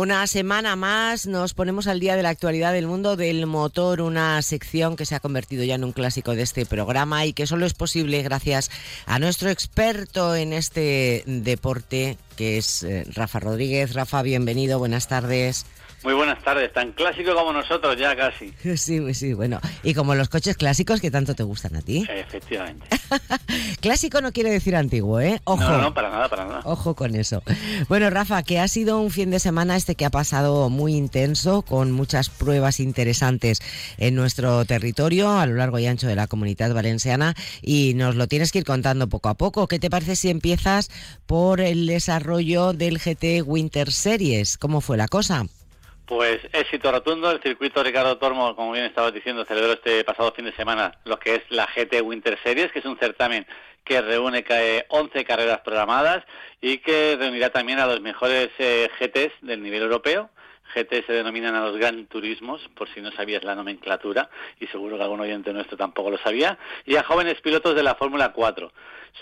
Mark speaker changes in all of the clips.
Speaker 1: Una semana más nos ponemos al día de la actualidad del mundo del motor, una sección que se ha convertido ya en un clásico de este programa y que solo es posible gracias a nuestro experto en este deporte, que es eh, Rafa Rodríguez. Rafa, bienvenido, buenas tardes.
Speaker 2: Muy buenas tardes, tan clásico como nosotros ya casi.
Speaker 1: Sí, sí, bueno. Y como los coches clásicos que tanto te gustan a ti.
Speaker 2: Efectivamente.
Speaker 1: Clásico no quiere decir antiguo, ¿eh? Ojo.
Speaker 2: No, no, para nada, para nada.
Speaker 1: Ojo con eso. Bueno, Rafa, que ha sido un fin de semana este que ha pasado muy intenso, con muchas pruebas interesantes en nuestro territorio, a lo largo y ancho de la comunidad valenciana, y nos lo tienes que ir contando poco a poco. ¿Qué te parece si empiezas por el desarrollo del GT Winter Series? ¿Cómo fue la cosa?
Speaker 2: Pues éxito rotundo, el circuito Ricardo Tormo, como bien estabas diciendo, celebró este pasado fin de semana lo que es la GT Winter Series, que es un certamen que reúne 11 carreras programadas y que reunirá también a los mejores eh, GTs del nivel europeo GT se denominan a los Gran Turismos, por si no sabías la nomenclatura, y seguro que algún oyente nuestro tampoco lo sabía, y a jóvenes pilotos de la Fórmula 4.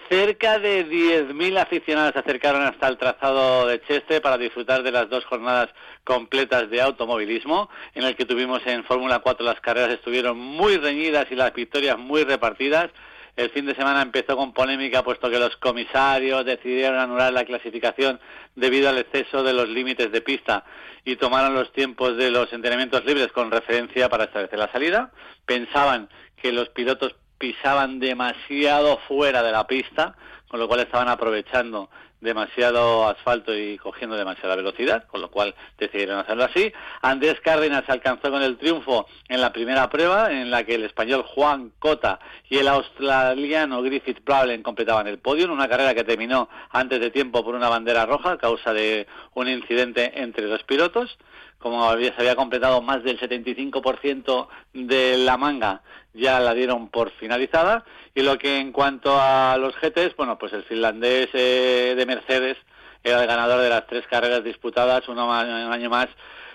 Speaker 2: Cerca de 10.000 aficionados se acercaron hasta el trazado de Cheste para disfrutar de las dos jornadas completas de automovilismo, en el que tuvimos en Fórmula 4 las carreras estuvieron muy reñidas y las victorias muy repartidas. El fin de semana empezó con polémica puesto que los comisarios decidieron anular la clasificación debido al exceso de los límites de pista y tomaron los tiempos de los entrenamientos libres con referencia para establecer la salida. Pensaban que los pilotos pisaban demasiado fuera de la pista, con lo cual estaban aprovechando demasiado asfalto y cogiendo demasiada velocidad, con lo cual decidieron hacerlo así. Andrés Cárdenas alcanzó con el triunfo en la primera prueba, en la que el español Juan Cota y el australiano Griffith Problem completaban el podio, en una carrera que terminó antes de tiempo por una bandera roja a causa de un incidente entre dos pilotos como se había completado más del 75% de la manga, ya la dieron por finalizada. Y lo que en cuanto a los GTs, bueno, pues el finlandés eh, de Mercedes era el ganador de las tres carreras disputadas, uno un año más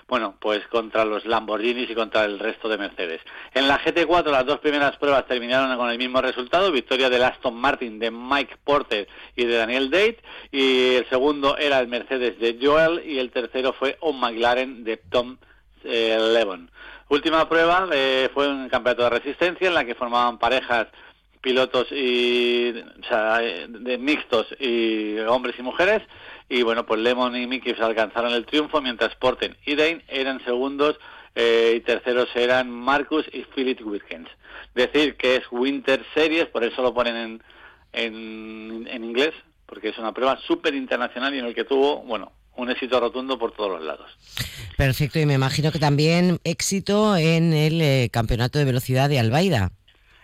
Speaker 2: bueno, pues contra los Lamborghinis y contra el resto de Mercedes. En la GT4 las dos primeras pruebas terminaron con el mismo resultado, victoria del Aston Martin de Mike Porter y de Daniel Date, y el segundo era el Mercedes de Joel y el tercero fue un McLaren de Tom eh, Levon. Última prueba eh, fue un campeonato de resistencia en la que formaban parejas pilotos y de mixtos y hombres y mujeres. Y bueno pues Lemon y Mickey alcanzaron el triunfo mientras Porten y Dane eran segundos eh, y terceros eran Marcus y Philip Wilkins. Decir que es Winter Series por eso lo ponen en, en, en inglés porque es una prueba súper internacional y en el que tuvo bueno un éxito rotundo por todos los lados.
Speaker 1: Perfecto, y me imagino que también éxito en el eh, campeonato de velocidad de Albaida.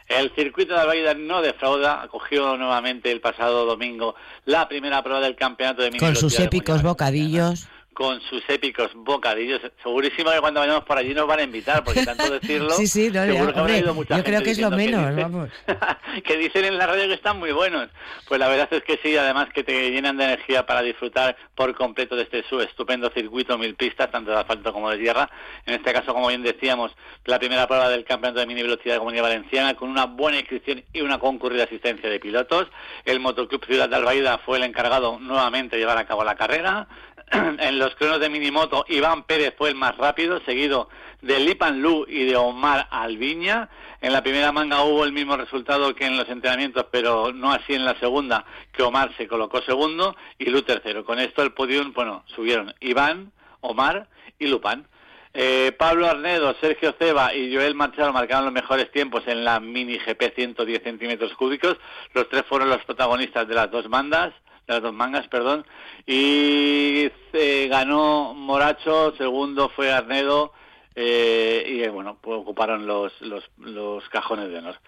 Speaker 2: El circuito de Albaida no defrauda, acogió nuevamente el pasado domingo la primera prueba del campeonato de
Speaker 1: Con sus épicos bocadillos
Speaker 2: con sus épicos bocadillos. Segurísimo que cuando vayamos por allí nos van a invitar, porque tanto decirlo,
Speaker 1: sí, sí, no, seguro que habrá ido mucha yo creo que es lo menos,
Speaker 2: que
Speaker 1: vamos.
Speaker 2: que dicen en la radio que están muy buenos. Pues la verdad es que sí, además que te llenan de energía para disfrutar por completo de este su estupendo circuito mil pistas, tanto de asfalto como de tierra. En este caso, como bien decíamos, la primera prueba del campeonato de mini velocidad de Comunidad Valenciana, con una buena inscripción y una concurrida asistencia de pilotos. El Motoclub Ciudad de Albaida fue el encargado nuevamente de llevar a cabo la carrera. en los cronos de minimoto, Iván Pérez fue el más rápido, seguido de Lipan Lu y de Omar Alviña. En la primera manga hubo el mismo resultado que en los entrenamientos, pero no así en la segunda, que Omar se colocó segundo y Lu tercero. Con esto el podium, bueno, subieron Iván, Omar y Lupan. Eh, Pablo Arnedo, Sergio Ceba y Joel Machado marcaron los mejores tiempos en la mini GP 110 centímetros cúbicos. Los tres fueron los protagonistas de las dos bandas las dos mangas, perdón, y eh, ganó Moracho, segundo fue Arnedo, eh, y eh, bueno, pues ocuparon los, los, los, cajones de honor.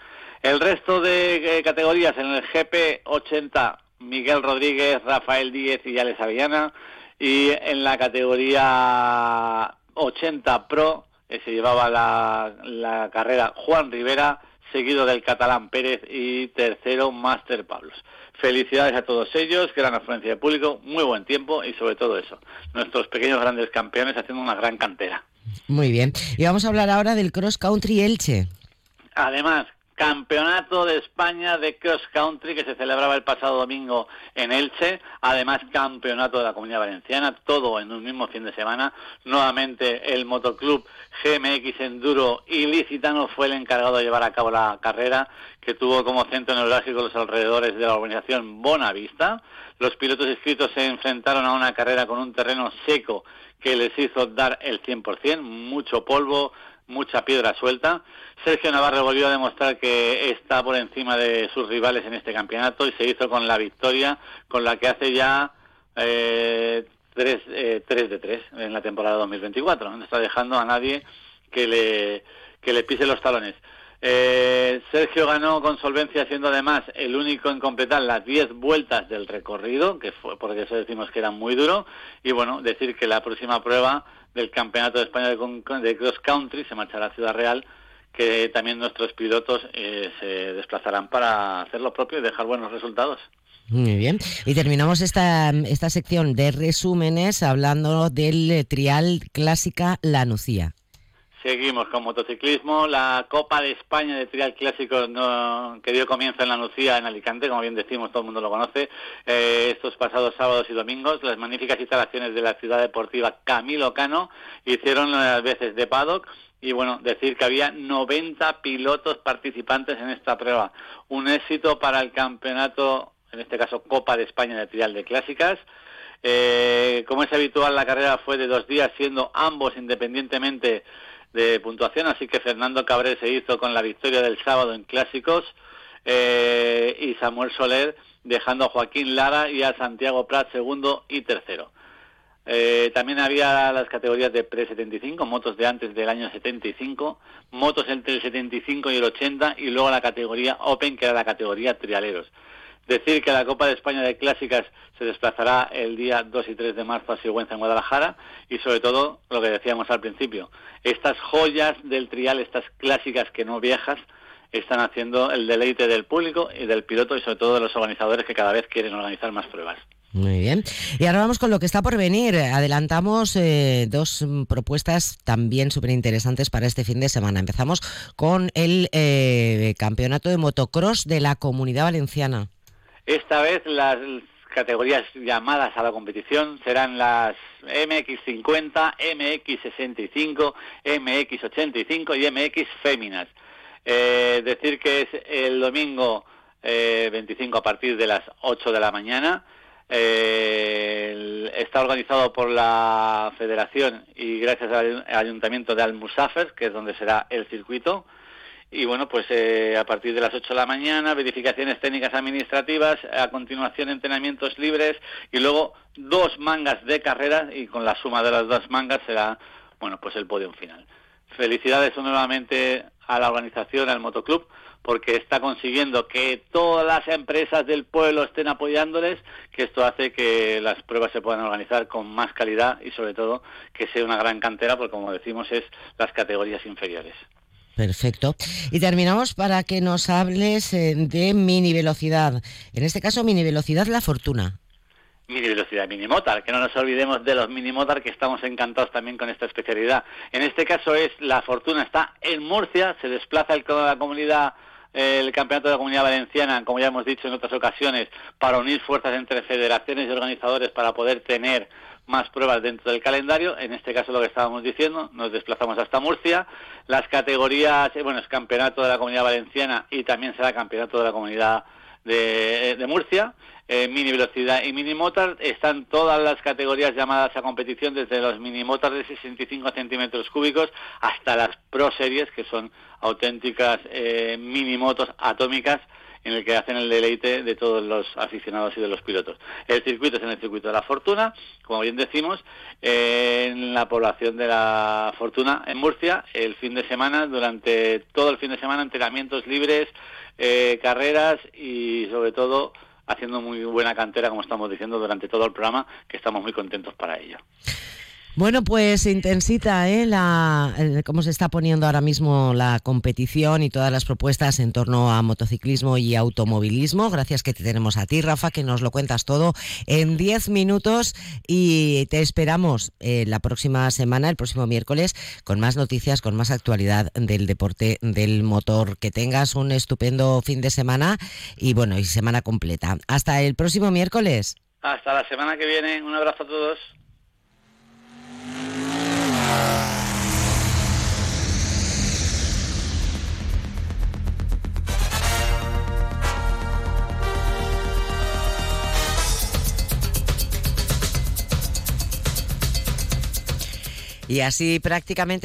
Speaker 2: El resto de categorías en el GP 80, Miguel Rodríguez, Rafael Díez y Alex Avellana, y en la categoría 80 Pro se llevaba la, la carrera Juan Rivera, seguido del catalán Pérez y tercero Master Pablos. Felicidades a todos ellos, gran afluencia de público, muy buen tiempo y sobre todo eso, nuestros pequeños grandes campeones haciendo una gran cantera.
Speaker 1: Muy bien. Y vamos a hablar ahora del Cross Country Elche.
Speaker 2: Además, Campeonato de España de Cross Country que se celebraba el pasado domingo en Elche, además Campeonato de la Comunidad Valenciana, todo en un mismo fin de semana. Nuevamente el Motoclub GMX Enduro Ilicitano fue el encargado de llevar a cabo la carrera que tuvo como centro neurálgico los alrededores de la organización Bonavista. Los pilotos inscritos se enfrentaron a una carrera con un terreno seco que les hizo dar el 100%, mucho polvo, mucha piedra suelta. Sergio Navarro volvió a demostrar que está por encima de sus rivales en este campeonato y se hizo con la victoria, con la que hace ya eh, 3, eh, de 3 en la temporada 2024. No está dejando a nadie que le, que le pise los talones. Eh, Sergio ganó con solvencia siendo además el único en completar las 10 vueltas del recorrido, que fue porque eso decimos que era muy duro, y bueno, decir que la próxima prueba del Campeonato de España de, Cross Country se marchará a Ciudad Real, que también nuestros pilotos eh, se desplazarán para hacer lo propio y dejar buenos resultados.
Speaker 1: Muy bien. Y terminamos esta, esta sección de resúmenes hablando del trial clásica La Nucía.
Speaker 2: Seguimos con motociclismo. La Copa de España de Trial Clásico que dio comienzo en la Lucía, en Alicante, como bien decimos, todo el mundo lo conoce, eh, estos pasados sábados y domingos. Las magníficas instalaciones de la ciudad deportiva Camilo Cano hicieron las veces de paddock. Y bueno, decir que había 90 pilotos participantes en esta prueba. Un éxito para el campeonato, en este caso Copa de España de Trial de Clásicas. Eh, como es habitual, la carrera fue de dos días, siendo ambos independientemente de puntuación, así que Fernando Cabré se hizo con la victoria del sábado en clásicos eh, y Samuel Soler dejando a Joaquín Lara y a Santiago Prat segundo y tercero. Eh, también había las categorías de pre-75, motos de antes del año 75, motos entre el 75 y el 80 y luego la categoría Open, que era la categoría trialeros. Decir que la Copa de España de Clásicas se desplazará el día 2 y 3 de marzo a Sigüenza en Guadalajara y sobre todo lo que decíamos al principio, estas joyas del trial, estas clásicas que no viejas, están haciendo el deleite del público y del piloto y sobre todo de los organizadores que cada vez quieren organizar más pruebas.
Speaker 1: Muy bien. Y ahora vamos con lo que está por venir. Adelantamos eh, dos propuestas también súper interesantes para este fin de semana. Empezamos con el eh, campeonato de motocross de la Comunidad Valenciana.
Speaker 2: Esta vez las categorías llamadas a la competición serán las MX50, MX65, MX85 y MX féminas. Eh, decir que es el domingo 25 eh, a partir de las 8 de la mañana. Eh, está organizado por la Federación y gracias al Ayuntamiento de Almusafer, que es donde será el circuito y bueno, pues eh, a partir de las 8 de la mañana, verificaciones técnicas administrativas, a continuación entrenamientos libres y luego dos mangas de carrera y con la suma de las dos mangas será, bueno, pues el podio final. Felicidades nuevamente a la organización, al motoclub, porque está consiguiendo que todas las empresas del pueblo estén apoyándoles, que esto hace que las pruebas se puedan organizar con más calidad y sobre todo que sea una gran cantera, porque como decimos es las categorías inferiores.
Speaker 1: Perfecto. Y terminamos para que nos hables eh, de mini velocidad. En este caso, mini velocidad La Fortuna.
Speaker 2: Mini velocidad, mini motar, que no nos olvidemos de los mini motar que estamos encantados también con esta especialidad. En este caso es La Fortuna, está en Murcia, se desplaza el, la comunidad el campeonato de la comunidad valenciana, como ya hemos dicho en otras ocasiones, para unir fuerzas entre federaciones y organizadores para poder tener más pruebas dentro del calendario. En este caso, lo que estábamos diciendo, nos desplazamos hasta Murcia. Las categorías, eh, bueno, es campeonato de la comunidad valenciana y también será campeonato de la comunidad de, de Murcia. Eh, mini velocidad y mini motor. Están todas las categorías llamadas a competición, desde los mini motors de 65 centímetros cúbicos hasta las pro series, que son auténticas eh, mini motos atómicas en el que hacen el deleite de todos los aficionados y de los pilotos. El circuito es en el circuito de la Fortuna, como bien decimos, en la población de la Fortuna en Murcia, el fin de semana, durante todo el fin de semana, entrenamientos libres, eh, carreras y sobre todo haciendo muy buena cantera, como estamos diciendo, durante todo el programa, que estamos muy contentos para ello.
Speaker 1: Bueno, pues intensita ¿eh? la, cómo se está poniendo ahora mismo la competición y todas las propuestas en torno a motociclismo y automovilismo. Gracias que te tenemos a ti, Rafa, que nos lo cuentas todo en 10 minutos y te esperamos eh, la próxima semana, el próximo miércoles, con más noticias, con más actualidad del deporte del motor. Que tengas un estupendo fin de semana y bueno, y semana completa. Hasta el próximo miércoles.
Speaker 2: Hasta la semana que viene. Un abrazo a todos.
Speaker 1: Y así prácticamente